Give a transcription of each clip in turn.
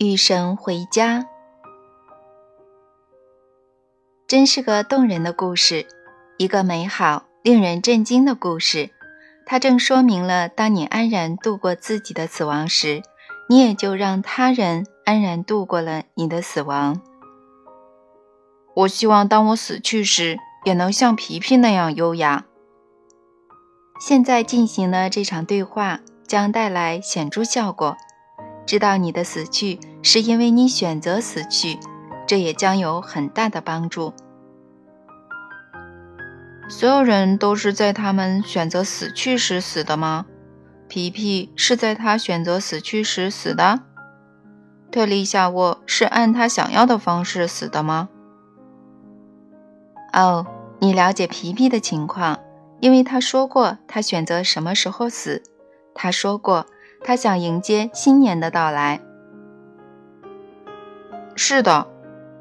雨神回家，真是个动人的故事，一个美好、令人震惊的故事。它正说明了，当你安然度过自己的死亡时，你也就让他人安然度过了你的死亡。我希望，当我死去时，也能像皮皮那样优雅。现在进行的这场对话将带来显著效果。知道你的死去是因为你选择死去，这也将有很大的帮助。所有人都是在他们选择死去时死的吗？皮皮是在他选择死去时死的。特丽夏沃是按他想要的方式死的吗？哦，你了解皮皮的情况，因为他说过他选择什么时候死。他说过。他想迎接新年的到来。是的，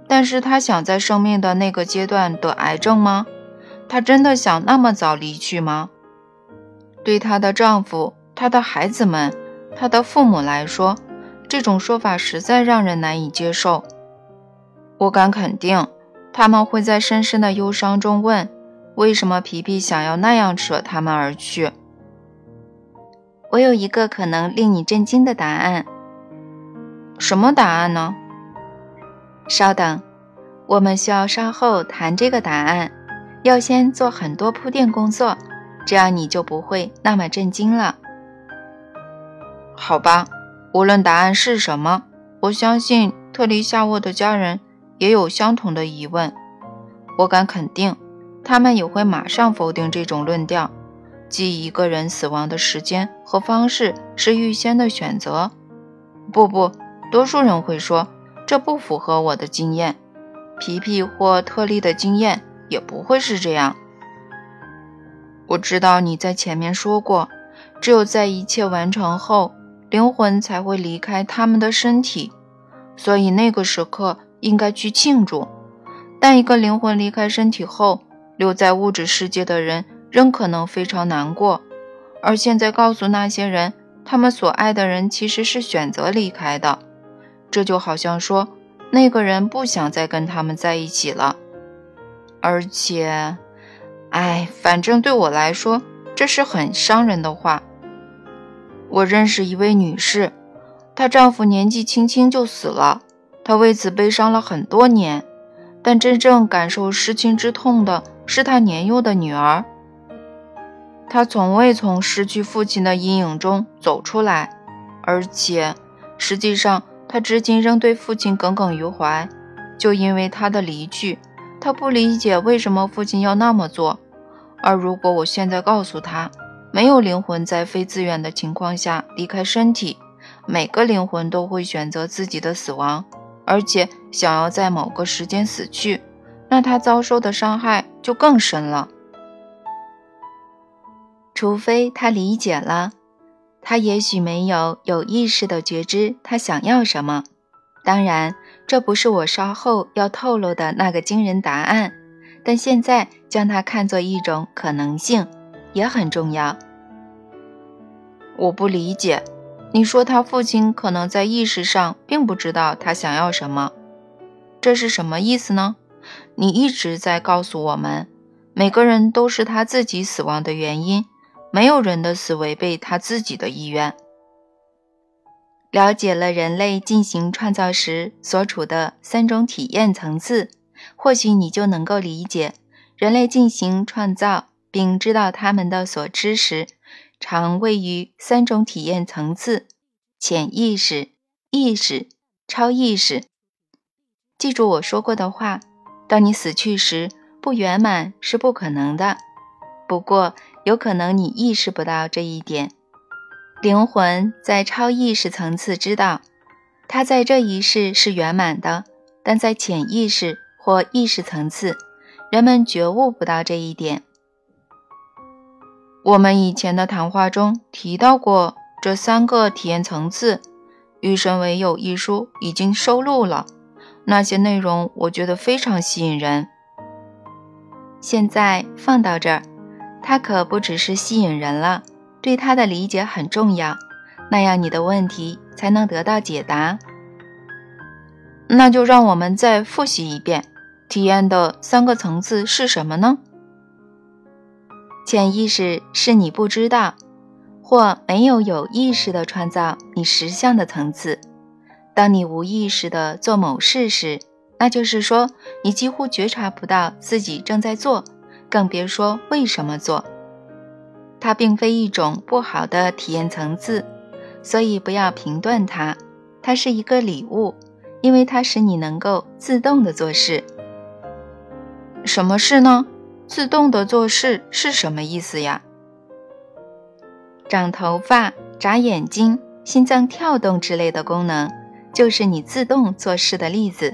但是他想在生命的那个阶段得癌症吗？他真的想那么早离去吗？对她的丈夫、她的孩子们、她的父母来说，这种说法实在让人难以接受。我敢肯定，他们会在深深的忧伤中问：为什么皮皮想要那样舍他们而去？我有一个可能令你震惊的答案。什么答案呢？稍等，我们需要稍后谈这个答案。要先做很多铺垫工作，这样你就不会那么震惊了。好吧，无论答案是什么，我相信特丽夏沃的家人也有相同的疑问。我敢肯定，他们也会马上否定这种论调。即一个人死亡的时间和方式是预先的选择。不不，多数人会说这不符合我的经验。皮皮或特利的经验也不会是这样。我知道你在前面说过，只有在一切完成后，灵魂才会离开他们的身体，所以那个时刻应该去庆祝。但一个灵魂离开身体后，留在物质世界的人。仍可能非常难过，而现在告诉那些人，他们所爱的人其实是选择离开的，这就好像说那个人不想再跟他们在一起了。而且，哎，反正对我来说，这是很伤人的话。我认识一位女士，她丈夫年纪轻轻就死了，她为此悲伤了很多年，但真正感受失亲之痛的是她年幼的女儿。他从未从失去父亲的阴影中走出来，而且，实际上，他至今仍对父亲耿耿于怀。就因为他的离去，他不理解为什么父亲要那么做。而如果我现在告诉他，没有灵魂在非自愿的情况下离开身体，每个灵魂都会选择自己的死亡，而且想要在某个时间死去，那他遭受的伤害就更深了。除非他理解了，他也许没有有意识的觉知他想要什么。当然，这不是我稍后要透露的那个惊人答案，但现在将它看作一种可能性也很重要。我不理解，你说他父亲可能在意识上并不知道他想要什么，这是什么意思呢？你一直在告诉我们，每个人都是他自己死亡的原因。没有人的死违背他自己的意愿。了解了人类进行创造时所处的三种体验层次，或许你就能够理解，人类进行创造并知道他们的所知时，常位于三种体验层次：潜意识、意识、超意识。记住我说过的话：当你死去时，不圆满是不可能的。不过，有可能你意识不到这一点。灵魂在超意识层次知道，它在这一世是圆满的，但在潜意识或意识层次，人们觉悟不到这一点。我们以前的谈话中提到过这三个体验层次，《与神为友》一书已经收录了那些内容，我觉得非常吸引人。现在放到这儿。它可不只是吸引人了，对它的理解很重要，那样你的问题才能得到解答。那就让我们再复习一遍，体验的三个层次是什么呢？潜意识是你不知道或没有有意识的创造你实相的层次。当你无意识的做某事时，那就是说你几乎觉察不到自己正在做，更别说为什么做。它并非一种不好的体验层次，所以不要评断它。它是一个礼物。因为它使你能够自动的做事。什么事呢？自动的做事是什么意思呀？长头发、眨眼睛、心脏跳动之类的功能，就是你自动做事的例子。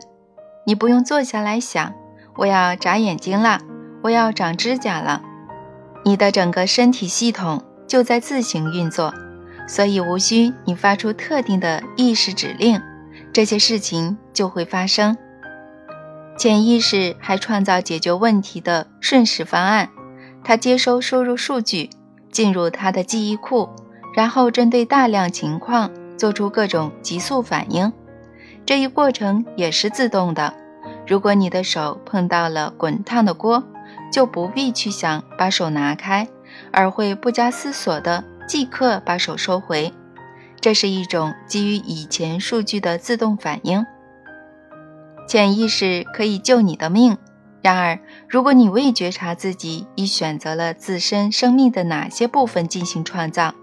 你不用坐下来想，我要眨眼睛了，我要长指甲了。你的整个身体系统就在自行运作，所以无需你发出特定的意识指令。这些事情就会发生。潜意识还创造解决问题的瞬时方案，它接收输入数据，进入它的记忆库，然后针对大量情况做出各种急速反应。这一过程也是自动的。如果你的手碰到了滚烫的锅，就不必去想把手拿开，而会不加思索的即刻把手收回。这是一种基于以前数据的自动反应。潜意识可以救你的命。然而，如果你未觉察自己已选择了自身生命的哪些部分进行创造，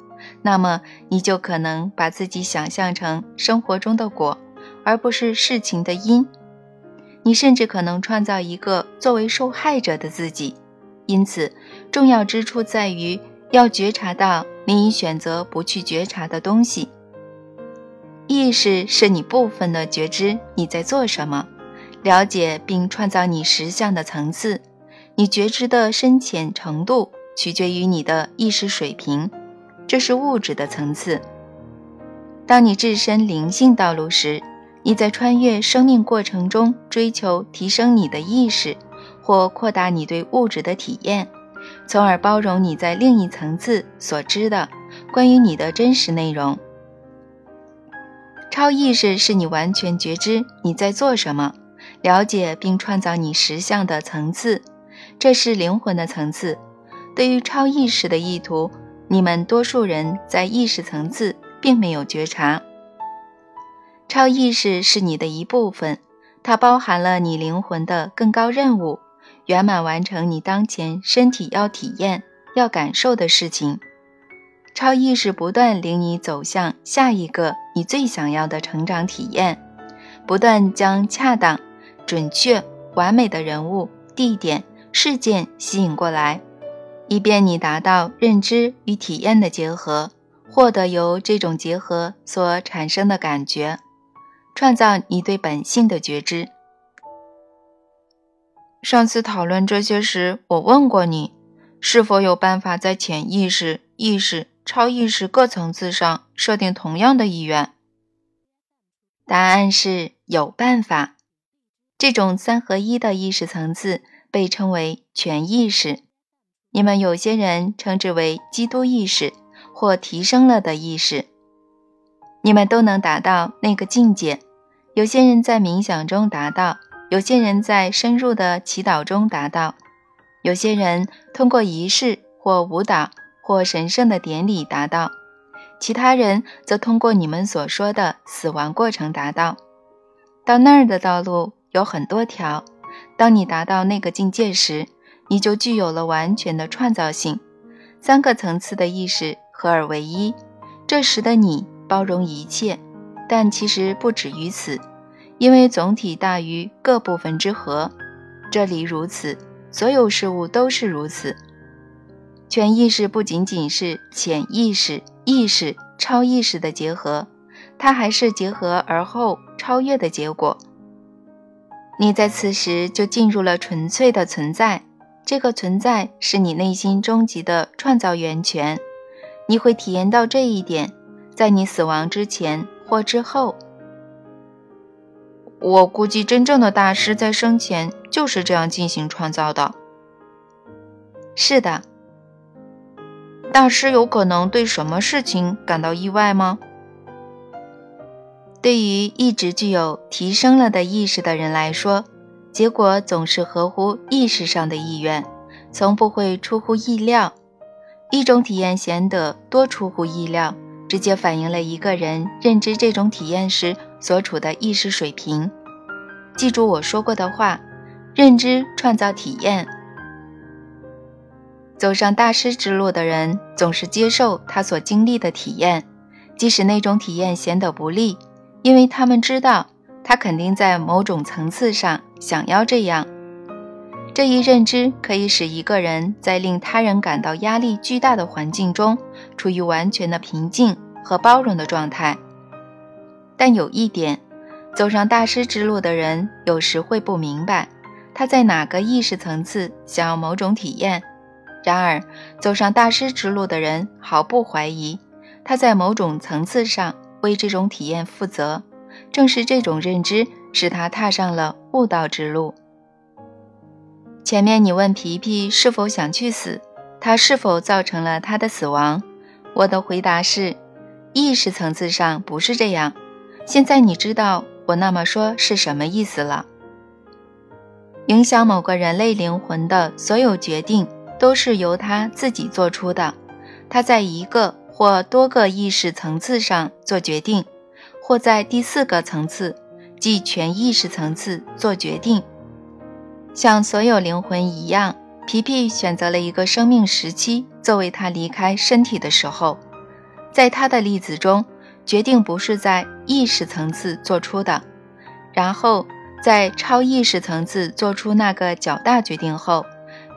那么你就可能把自己想象成生活中的果，而不是事情的因。你甚至可能创造一个作为受害者的自己。因此，重要之处在于要觉察到。你已选择不去觉察的东西。意识是你部分的觉知，你在做什么？了解并创造你实相的层次。你觉知的深浅程度取决于你的意识水平，这是物质的层次。当你置身灵性道路时，你在穿越生命过程中追求提升你的意识，或扩大你对物质的体验。从而包容你在另一层次所知的关于你的真实内容。超意识是你完全觉知你在做什么，了解并创造你实相的层次，这是灵魂的层次。对于超意识的意图，你们多数人在意识层次并没有觉察。超意识是你的一部分，它包含了你灵魂的更高任务。圆满完成你当前身体要体验、要感受的事情。超意识不断领你走向下一个你最想要的成长体验，不断将恰当、准确、完美的人物、地点、事件吸引过来，以便你达到认知与体验的结合，获得由这种结合所产生的感觉，创造你对本性的觉知。上次讨论这些时，我问过你，是否有办法在潜意识、意识、超意识各层次上设定同样的意愿？答案是有办法。这种三合一的意识层次被称为全意识。你们有些人称之为基督意识或提升了的意识。你们都能达到那个境界。有些人在冥想中达到。有些人在深入的祈祷中达到，有些人通过仪式或舞蹈或神圣的典礼达到，其他人则通过你们所说的死亡过程达到。到那儿的道路有很多条。当你达到那个境界时，你就具有了完全的创造性，三个层次的意识合而为一。这时的你包容一切，但其实不止于此。因为总体大于各部分之和，这里如此，所有事物都是如此。全意识不仅仅是潜意识、意识、超意识的结合，它还是结合而后超越的结果。你在此时就进入了纯粹的存在，这个存在是你内心终极的创造源泉。你会体验到这一点，在你死亡之前或之后。我估计，真正的大师在生前就是这样进行创造的。是的，大师有可能对什么事情感到意外吗？对于一直具有提升了的意识的人来说，结果总是合乎意识上的意愿，从不会出乎意料。一种体验显得多出乎意料，直接反映了一个人认知这种体验时所处的意识水平。记住我说过的话：认知创造体验。走上大师之路的人，总是接受他所经历的体验，即使那种体验显得不利。因为他们知道，他肯定在某种层次上想要这样。这一认知可以使一个人在令他人感到压力巨大的环境中，处于完全的平静和包容的状态。但有一点，走上大师之路的人有时会不明白，他在哪个意识层次想要某种体验。然而，走上大师之路的人毫不怀疑，他在某种层次上。为这种体验负责，正是这种认知使他踏上了悟道之路。前面你问皮皮是否想去死，他是否造成了他的死亡？我的回答是，意识层次上不是这样。现在你知道我那么说是什么意思了。影响某个人类灵魂的所有决定都是由他自己做出的，他在一个。或多个意识层次上做决定，或在第四个层次，即全意识层次做决定。像所有灵魂一样，皮皮选择了一个生命时期作为他离开身体的时候。在他的例子中，决定不是在意识层次做出的。然后在超意识层次做出那个较大决定后，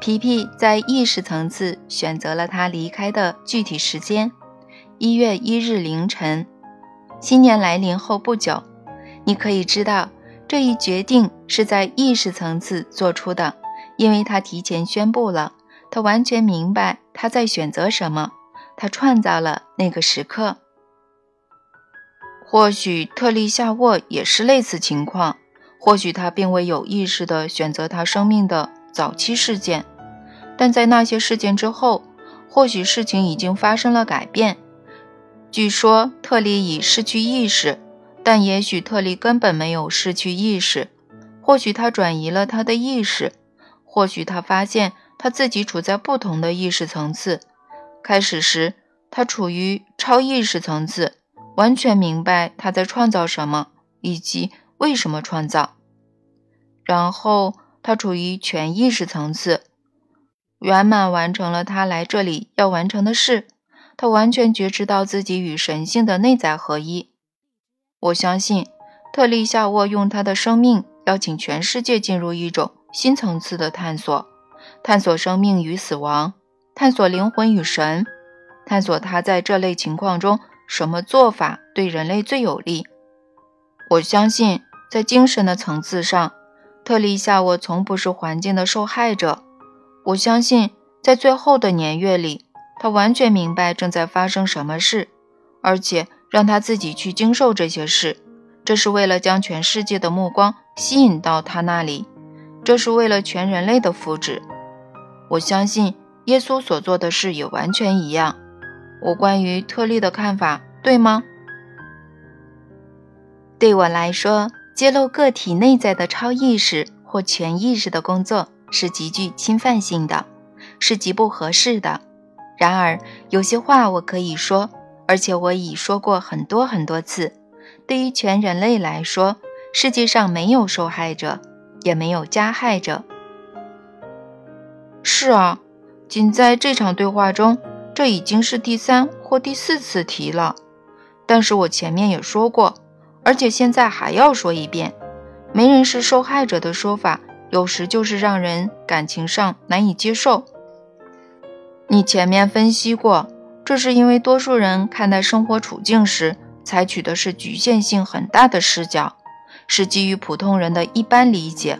皮皮在意识层次选择了他离开的具体时间。一月一日凌晨，新年来临后不久，你可以知道这一决定是在意识层次做出的，因为他提前宣布了，他完全明白他在选择什么，他创造了那个时刻。或许特利夏沃也是类似情况，或许他并未有意识地选择他生命的早期事件，但在那些事件之后，或许事情已经发生了改变。据说特利已失去意识，但也许特利根本没有失去意识。或许他转移了他的意识，或许他发现他自己处在不同的意识层次。开始时，他处于超意识层次，完全明白他在创造什么以及为什么创造。然后他处于全意识层次，圆满完成了他来这里要完成的事。他完全觉知到自己与神性的内在合一。我相信特利夏沃用他的生命邀请全世界进入一种新层次的探索，探索生命与死亡，探索灵魂与神，探索他在这类情况中什么做法对人类最有利。我相信在精神的层次上，特利夏沃从不是环境的受害者。我相信在最后的年月里。他完全明白正在发生什么事，而且让他自己去经受这些事，这是为了将全世界的目光吸引到他那里，这是为了全人类的福祉。我相信耶稣所做的事也完全一样。我关于特例的看法对吗？对我来说，揭露个体内在的超意识或全意识的工作是极具侵犯性的，是极不合适的。然而，有些话我可以说，而且我已说过很多很多次。对于全人类来说，世界上没有受害者，也没有加害者。是啊，仅在这场对话中，这已经是第三或第四次提了。但是我前面也说过，而且现在还要说一遍：没人是受害者的说法，有时就是让人感情上难以接受。你前面分析过，这是因为多数人看待生活处境时采取的是局限性很大的视角，是基于普通人的一般理解。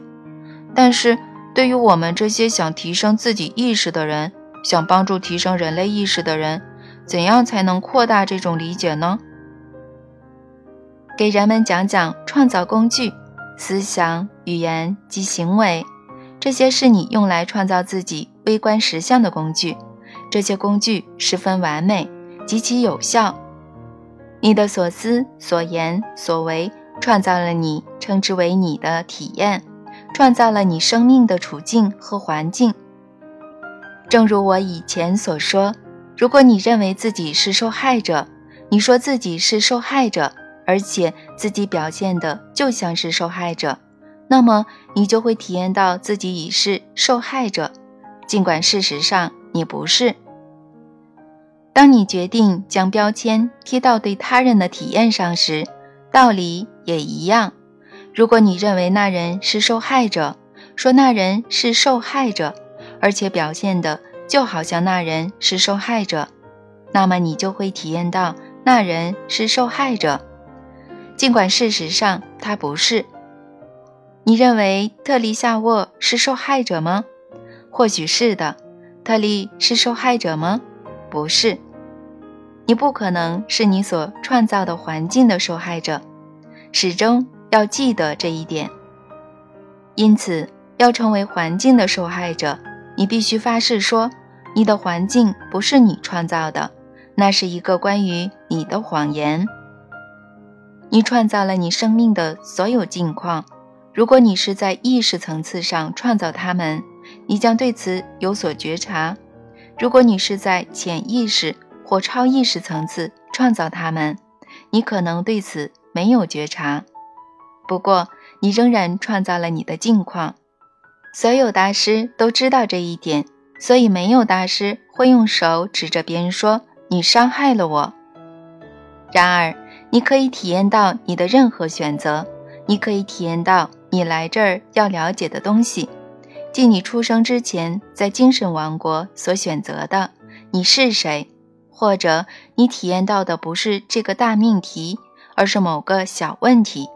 但是，对于我们这些想提升自己意识的人，想帮助提升人类意识的人，怎样才能扩大这种理解呢？给人们讲讲创造工具、思想、语言及行为，这些是你用来创造自己微观实相的工具。这些工具十分完美，极其有效。你的所思、所言、所为，创造了你称之为你的体验，创造了你生命的处境和环境。正如我以前所说，如果你认为自己是受害者，你说自己是受害者，而且自己表现的就像是受害者，那么你就会体验到自己已是受害者，尽管事实上你不是。当你决定将标签贴到对他人的体验上时，道理也一样。如果你认为那人是受害者，说那人是受害者，而且表现的就好像那人是受害者，那么你就会体验到那人是受害者，尽管事实上他不是。你认为特丽夏沃是受害者吗？或许是的。特利是受害者吗？不是，你不可能是你所创造的环境的受害者，始终要记得这一点。因此，要成为环境的受害者，你必须发誓说，你的环境不是你创造的，那是一个关于你的谎言。你创造了你生命的所有境况，如果你是在意识层次上创造它们，你将对此有所觉察。如果你是在潜意识或超意识层次创造它们，你可能对此没有觉察。不过，你仍然创造了你的境况。所有大师都知道这一点，所以没有大师会用手指着别人说：“你伤害了我。”然而，你可以体验到你的任何选择，你可以体验到你来这儿要了解的东西。即你出生之前在精神王国所选择的，你是谁？或者你体验到的不是这个大命题，而是某个小问题。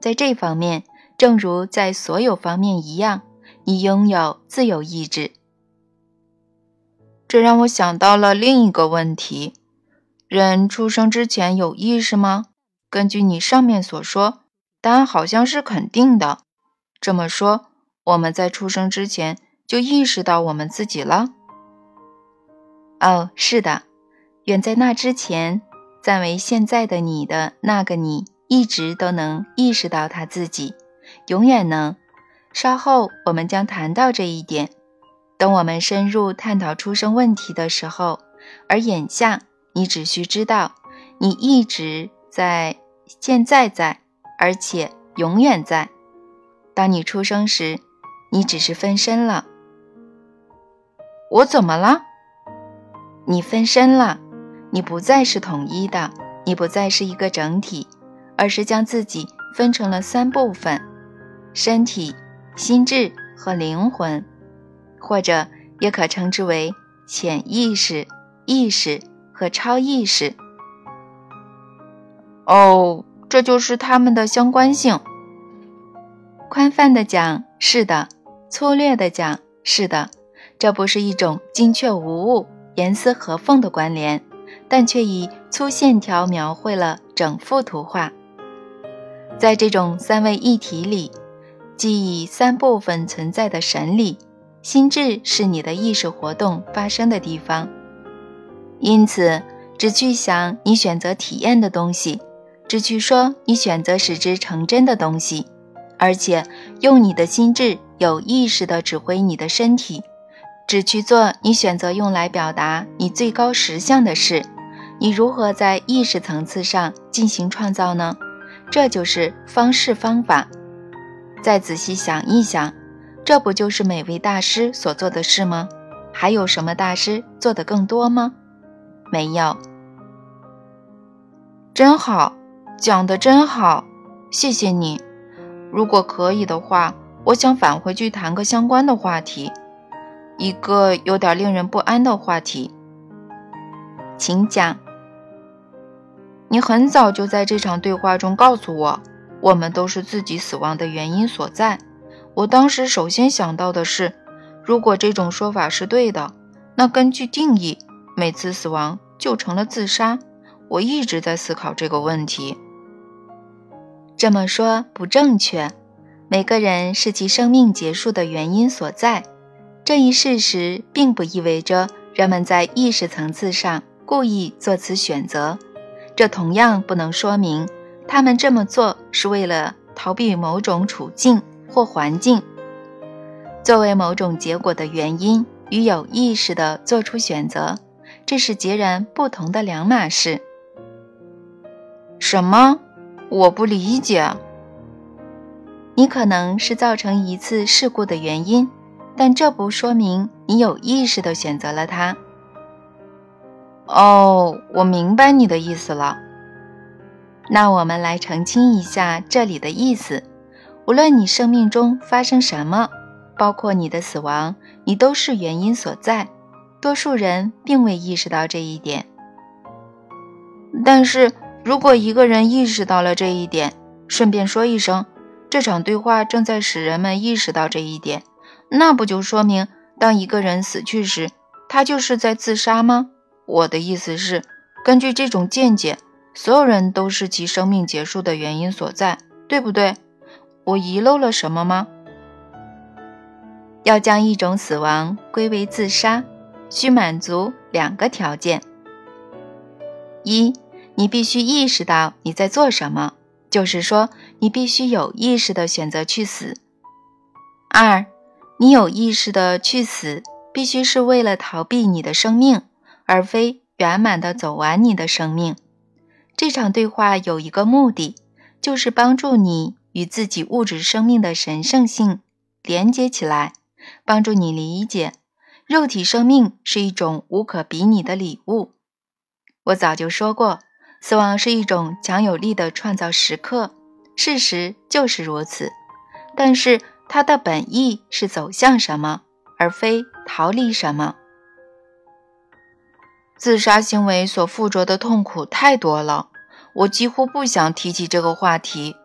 在这方面，正如在所有方面一样，你拥有自由意志。这让我想到了另一个问题：人出生之前有意识吗？根据你上面所说，答案好像是肯定的。这么说。我们在出生之前就意识到我们自己了。哦，是的，远在那之前，暂为现在的你的那个你，一直都能意识到他自己，永远能。稍后我们将谈到这一点。等我们深入探讨出生问题的时候，而眼下你只需知道，你一直在，现在在，而且永远在。当你出生时。你只是分身了，我怎么了？你分身了，你不再是统一的，你不再是一个整体，而是将自己分成了三部分：身体、心智和灵魂，或者也可称之为潜意识、意识和超意识。哦，这就是它们的相关性。宽泛的讲，是的。粗略的讲，是的，这不是一种精确无误、严丝合缝的关联，但却以粗线条描绘了整幅图画。在这种三位一体里，即以三部分存在的神里，心智是你的意识活动发生的地方。因此，只去想你选择体验的东西，只去说你选择使之成真的东西，而且用你的心智。有意识地指挥你的身体，只去做你选择用来表达你最高实相的事。你如何在意识层次上进行创造呢？这就是方式方法。再仔细想一想，这不就是每位大师所做的事吗？还有什么大师做的更多吗？没有。真好，讲的真好，谢谢你。如果可以的话。我想返回去谈个相关的话题，一个有点令人不安的话题。请讲。你很早就在这场对话中告诉我，我们都是自己死亡的原因所在。我当时首先想到的是，如果这种说法是对的，那根据定义，每次死亡就成了自杀。我一直在思考这个问题。这么说不正确。每个人是其生命结束的原因所在，这一事实并不意味着人们在意识层次上故意做此选择。这同样不能说明他们这么做是为了逃避某种处境或环境。作为某种结果的原因与有意识的做出选择，这是截然不同的两码事。什么？我不理解。你可能是造成一次事故的原因，但这不说明你有意识的选择了它。哦，我明白你的意思了。那我们来澄清一下这里的意思。无论你生命中发生什么，包括你的死亡，你都是原因所在。多数人并未意识到这一点。但是如果一个人意识到了这一点，顺便说一声，这场对话正在使人们意识到这一点，那不就说明，当一个人死去时，他就是在自杀吗？我的意思是，根据这种见解，所有人都是其生命结束的原因所在，对不对？我遗漏了什么吗？要将一种死亡归为自杀，需满足两个条件：一，你必须意识到你在做什么，就是说，你必须有意识的选择去死；二，你有意识的去死，必须是为了逃避你的生命。而非圆满的走完你的生命。这场对话有一个目的，就是帮助你与自己物质生命的神圣性连接起来，帮助你理解肉体生命是一种无可比拟的礼物。我早就说过，死亡是一种强有力的创造时刻，事实就是如此。但是它的本意是走向什么，而非逃离什么。自杀行为所附着的痛苦太多了，我几乎不想提起这个话题。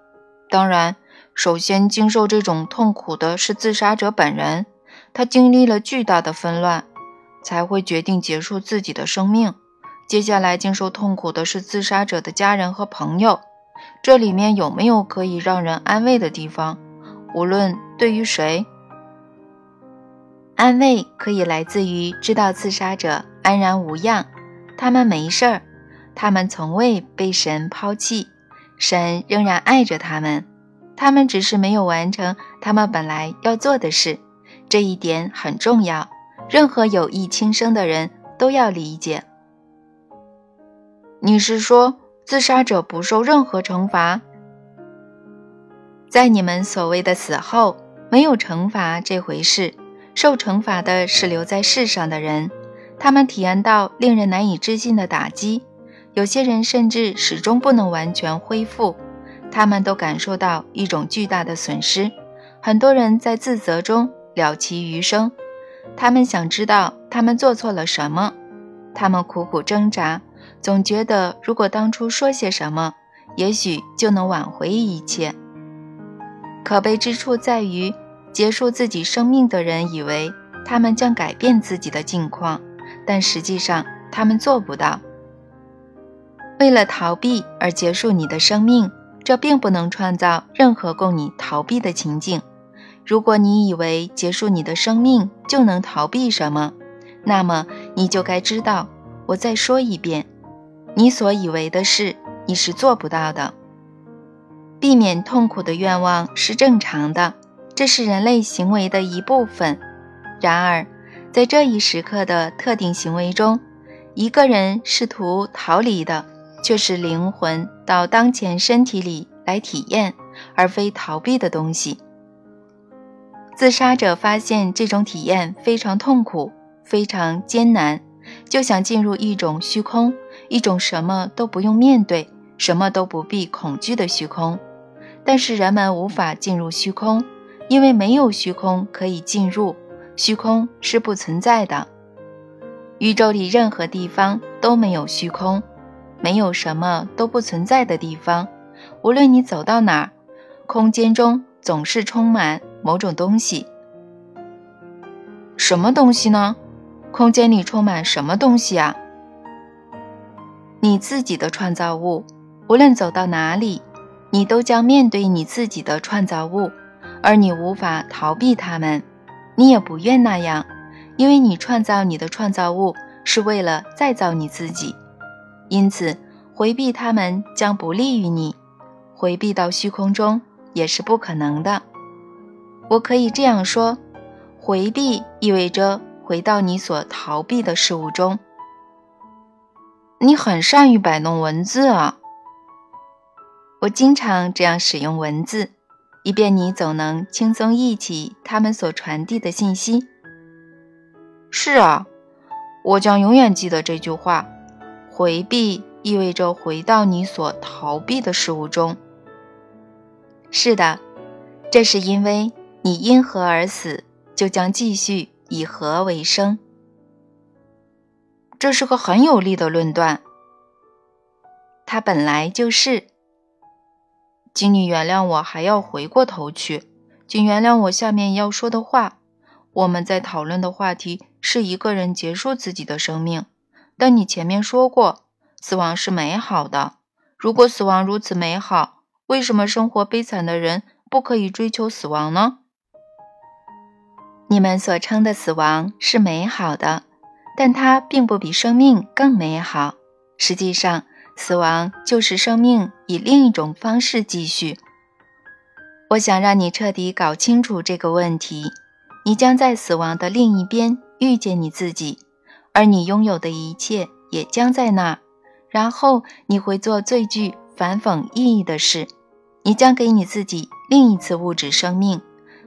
当然，首先经受这种痛苦的是自杀者本人，他经历了巨大的纷乱，才会决定结束自己的生命。接下来经受痛苦的是自杀者的家人和朋友。这里面有没有可以让人安慰的地方？无论对于谁，安慰可以来自于知道自杀者。安然无恙，他们没事儿，他们从未被神抛弃，神仍然爱着他们，他们只是没有完成他们本来要做的事，这一点很重要，任何有意轻生的人都要理解。你是说自杀者不受任何惩罚？在你们所谓的死后，没有惩罚这回事，受惩罚的是留在世上的人。他们体验到令人难以置信的打击，有些人甚至始终不能完全恢复。他们都感受到一种巨大的损失，很多人在自责中了其余生。他们想知道他们做错了什么，他们苦苦挣扎，总觉得如果当初说些什么，也许就能挽回一切。可悲之处在于，结束自己生命的人以为他们将改变自己的境况。但实际上，他们做不到。为了逃避而结束你的生命，这并不能创造任何供你逃避的情境。如果你以为结束你的生命就能逃避什么，那么你就该知道，我再说一遍，你所以为的事，你是做不到的。避免痛苦的愿望是正常的，这是人类行为的一部分。然而，在这一时刻的特定行为中，一个人试图逃离的却是灵魂到当前身体里来体验，而非逃避的东西。自杀者发现这种体验非常痛苦，非常艰难，就想进入一种虚空，一种什么都不用面对、什么都不必恐惧的虚空。但是人们无法进入虚空，因为没有虚空可以进入。虚空是不存在的，宇宙里任何地方都没有虚空，没有什么都不存在的地方。无论你走到哪儿，空间中总是充满某种东西。什么东西呢？空间里充满什么东西啊？你自己的创造物。无论走到哪里，你都将面对你自己的创造物，而你无法逃避它们。你也不愿那样，因为你创造你的创造物是为了再造你自己，因此回避他们将不利于你，回避到虚空中也是不可能的。我可以这样说：回避意味着回到你所逃避的事物中。你很善于摆弄文字啊！我经常这样使用文字，以便你总能轻松忆起他们所传递的信息。是啊，我将永远记得这句话：回避意味着回到你所逃避的事物中。是的，这是因为你因何而死，就将继续以何为生。这是个很有力的论断。它本来就是。请你原谅我，还要回过头去，请原谅我下面要说的话。我们在讨论的话题是一个人结束自己的生命，但你前面说过，死亡是美好的。如果死亡如此美好，为什么生活悲惨的人不可以追求死亡呢？你们所称的死亡是美好的。但它并不比生命更美好。实际上，死亡就是生命以另一种方式继续。我想让你彻底搞清楚这个问题：你将在死亡的另一边遇见你自己，而你拥有的一切也将在那。然后你会做最具反讽意义的事：你将给你自己另一次物质生命，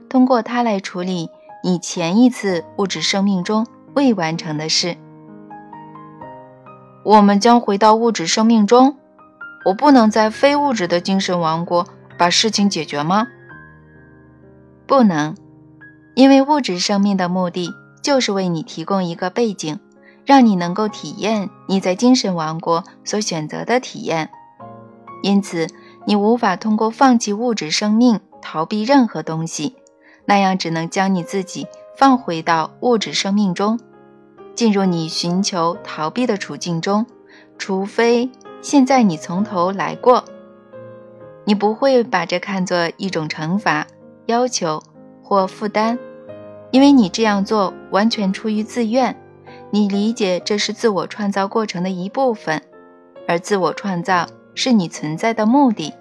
通过它来处理你前一次物质生命中。未完成的事，我们将回到物质生命中。我不能在非物质的精神王国把事情解决吗？不能，因为物质生命的目的就是为你提供一个背景，让你能够体验你在精神王国所选择的体验。因此，你无法通过放弃物质生命逃避任何东西，那样只能将你自己放回到物质生命中。进入你寻求逃避的处境中，除非现在你从头来过，你不会把这看作一种惩罚、要求或负担，因为你这样做完全出于自愿。你理解这是自我创造过程的一部分，而自我创造是你存在的目的。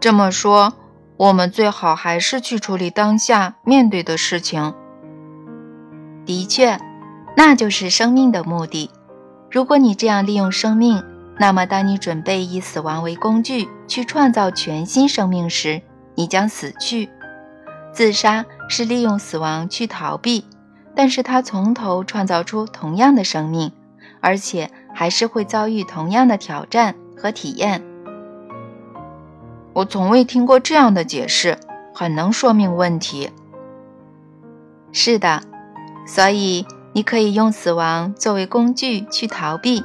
这么说，我们最好还是去处理当下面对的事情。的确，那就是生命的目的。如果你这样利用生命，那么当你准备以死亡为工具去创造全新生命时，你将死去。自杀是利用死亡去逃避，但是它从头创造出同样的生命，而且还是会遭遇同样的挑战和体验。我从未听过这样的解释，很能说明问题。是的。所以，你可以用死亡作为工具去逃避，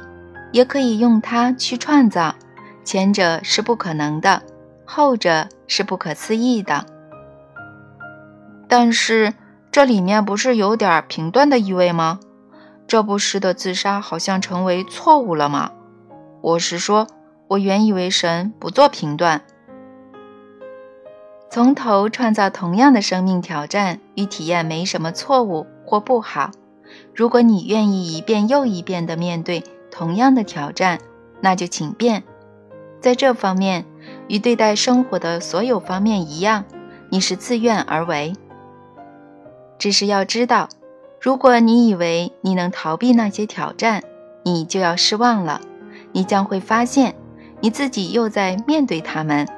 也可以用它去创造。前者是不可能的，后者是不可思议的。但是，这里面不是有点评断的意味吗？这不诗的自杀好像成为错误了吗？我是说，我原以为神不做评断。从头创造同样的生命挑战与体验没什么错误或不好。如果你愿意一遍又一遍地面对同样的挑战，那就请便。在这方面，与对待生活的所有方面一样，你是自愿而为。只是要知道，如果你以为你能逃避那些挑战，你就要失望了。你将会发现，你自己又在面对他们。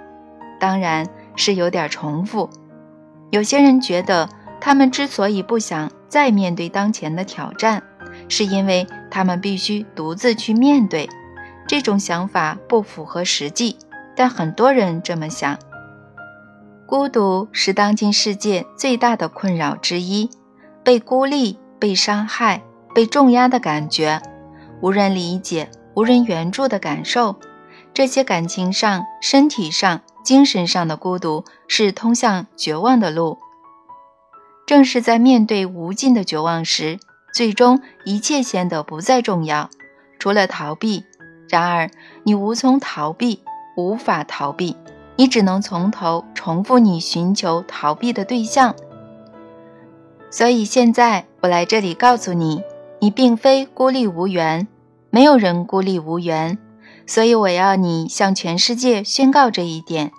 当然。是有点重复。有些人觉得，他们之所以不想再面对当前的挑战，是因为他们必须独自去面对。这种想法不符合实际，但很多人这么想。孤独是当今世界最大的困扰之一，被孤立、被伤害、被重压的感觉，无人理解、无人援助的感受，这些感情上、身体上。精神上的孤独是通向绝望的路。正是在面对无尽的绝望时，最终一切显得不再重要，除了逃避。然而，你无从逃避，无法逃避，你只能从头重复你寻求逃避的对象。所以，现在我来这里告诉你，你并非孤立无援，没有人孤立无援，所以我要你向全世界宣告这一点。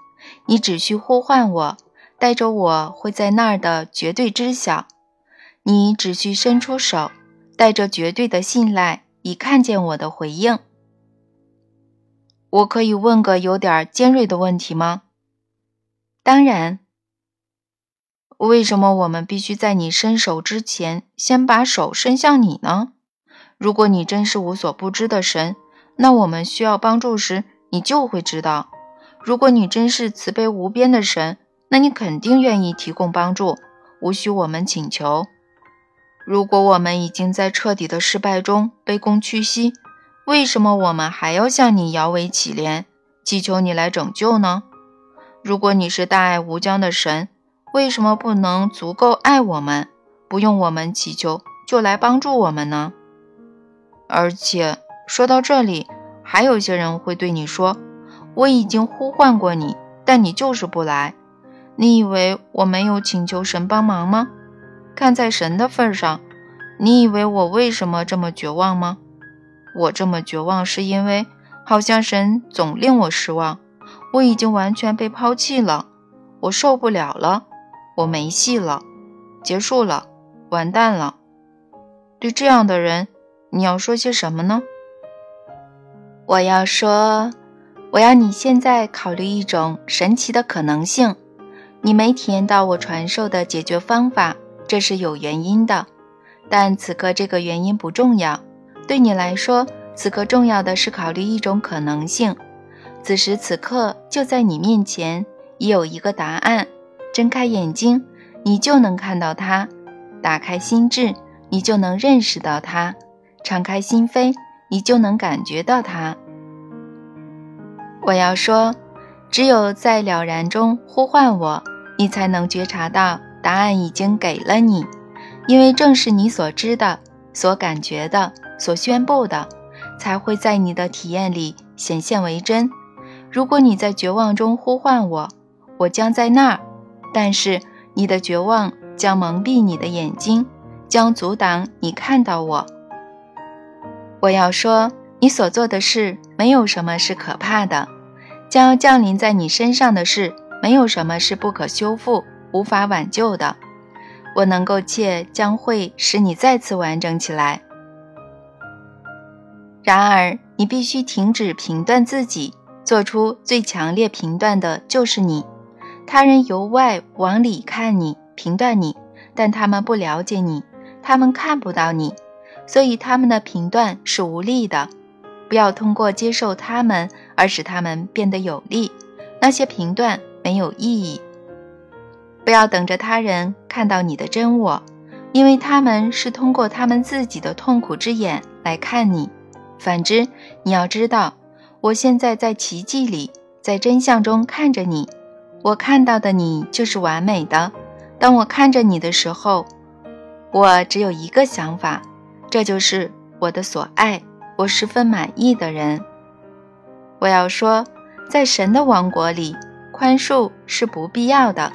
你只需呼唤我，带着我会在那儿的绝对知晓。你只需伸出手，带着绝对的信赖，以看见我的回应。我可以问个有点尖锐的问题吗？当然。为什么我们必须在你伸手之前，先把手伸向你呢？如果你真是无所不知的神，那我们需要帮助时，你就会知道。如果你真是慈悲无边的神，那你肯定愿意提供帮助，无需我们请求。如果我们已经在彻底的失败中卑躬屈膝，为什么我们还要向你摇尾乞怜，祈求你来拯救呢？如果你是大爱无疆的神，为什么不能足够爱我们，不用我们祈求就来帮助我们呢？而且说到这里，还有些人会对你说：“我已经呼唤过你，但你就是不来。你以为我没有请求神帮忙吗？看在神的份上，你以为我为什么这么绝望吗？我这么绝望是因为好像神总令我失望，我已经完全被抛弃了，我受不了了。”我没戏了，结束了，完蛋了。对这样的人，你要说些什么呢？我要说，我要你现在考虑一种神奇的可能性。你没体验到我传授的解决方法，这是有原因的。但此刻这个原因不重要。对你来说，此刻重要的是考虑一种可能性。此时此刻，就在你面前已有一个答案。睁开眼睛，你就能看到它；打开心智，你就能认识到它；敞开心扉，你就能感觉到它。我要说，只有在了然中呼唤我，你才能觉察到答案已经给了你，因为正是你所知的、所感觉的、所宣布的，才会在你的体验里显现为真。如果你在绝望中呼唤我，我将在那儿。但是你的绝望将蒙蔽你的眼睛，将阻挡你看到我。我要说，你所做的事没有什么是可怕的，将要降临在你身上的事没有什么是不可修复、无法挽救的。我能够且将会使你再次完整起来。然而，你必须停止评断自己，做出最强烈评断的就是你。他人由外往里看你，评断你，但他们不了解你，他们看不到你，所以他们的评断是无力的。不要通过接受他们而使他们变得有力，那些评断没有意义。不要等着他人看到你的真我，因为他们是通过他们自己的痛苦之眼来看你。反之，你要知道，我现在在奇迹里，在真相中看着你。我看到的你就是完美的。当我看着你的时候，我只有一个想法，这就是我的所爱，我十分满意的人。我要说，在神的王国里，宽恕是不必要的。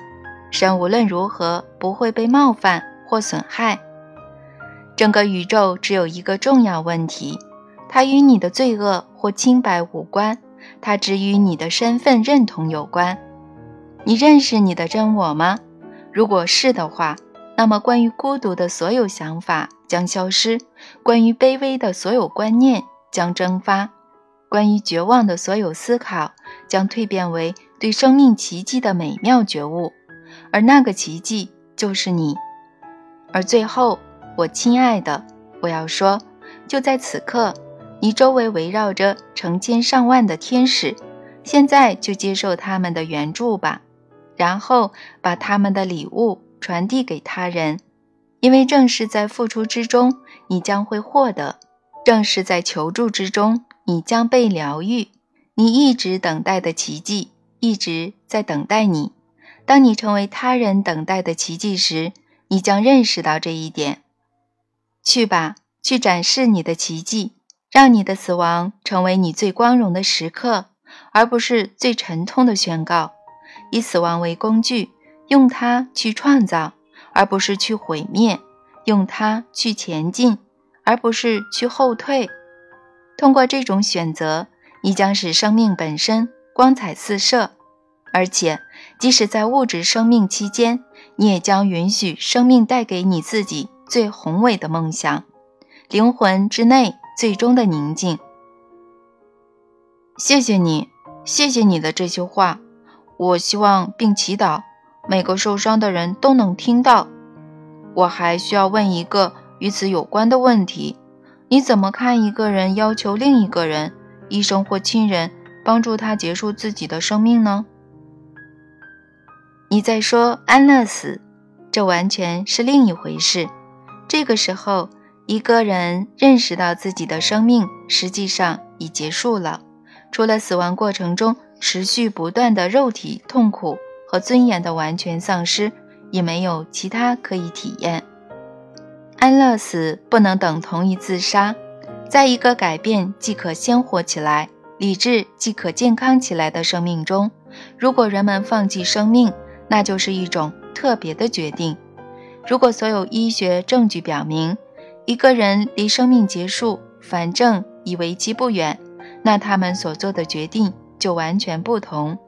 神无论如何不会被冒犯或损害。整个宇宙只有一个重要问题，它与你的罪恶或清白无关，它只与你的身份认同有关。你认识你的真我吗？如果是的话，那么关于孤独的所有想法将消失，关于卑微的所有观念将蒸发，关于绝望的所有思考将蜕变为对生命奇迹的美妙觉悟，而那个奇迹就是你。而最后，我亲爱的，我要说，就在此刻，你周围围绕着成千上万的天使，现在就接受他们的援助吧。然后把他们的礼物传递给他人，因为正是在付出之中，你将会获得；正是在求助之中，你将被疗愈。你一直等待的奇迹，一直在等待你。当你成为他人等待的奇迹时，你将认识到这一点。去吧，去展示你的奇迹，让你的死亡成为你最光荣的时刻，而不是最沉痛的宣告。以死亡为工具，用它去创造，而不是去毁灭；用它去前进，而不是去后退。通过这种选择，你将使生命本身光彩四射，而且即使在物质生命期间，你也将允许生命带给你自己最宏伟的梦想，灵魂之内最终的宁静。谢谢你，谢谢你的这些话。我希望并祈祷每个受伤的人都能听到。我还需要问一个与此有关的问题。你怎么看一个人要求另一个人，医生或亲人帮助他结束自己的生命呢？你在说安乐死，这完全是另一回事。这个时候，一个人认识到自己的生命实际上已结束了，除了死亡过程中持续不断的肉体痛苦和尊严的完全丧失，也没有其他可以体验。安乐死不能等同于自杀。在一个改变即可鲜活起来、理智即可健康起来的生命中，如果人们放弃生命，那就是一种特别的决定。如果所有医学证据表明一个人离生命结束反正已为期不远，那他们所做的决定就完全不同。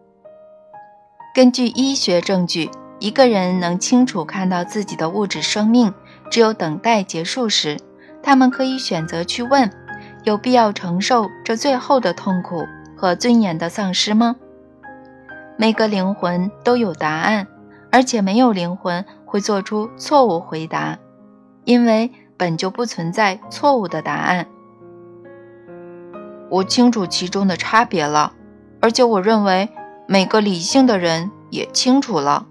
根据医学证据，一个人能清楚看到自己的物质生命。只有等待结束时，他们可以选择去问：有必要承受这最后的痛苦和尊严的丧失吗？每个灵魂都有答案，而且没有灵魂会做出错误回答，因为本就不存在错误的答案。我清楚其中的差别了，而且我认为每个理性的人也清楚了。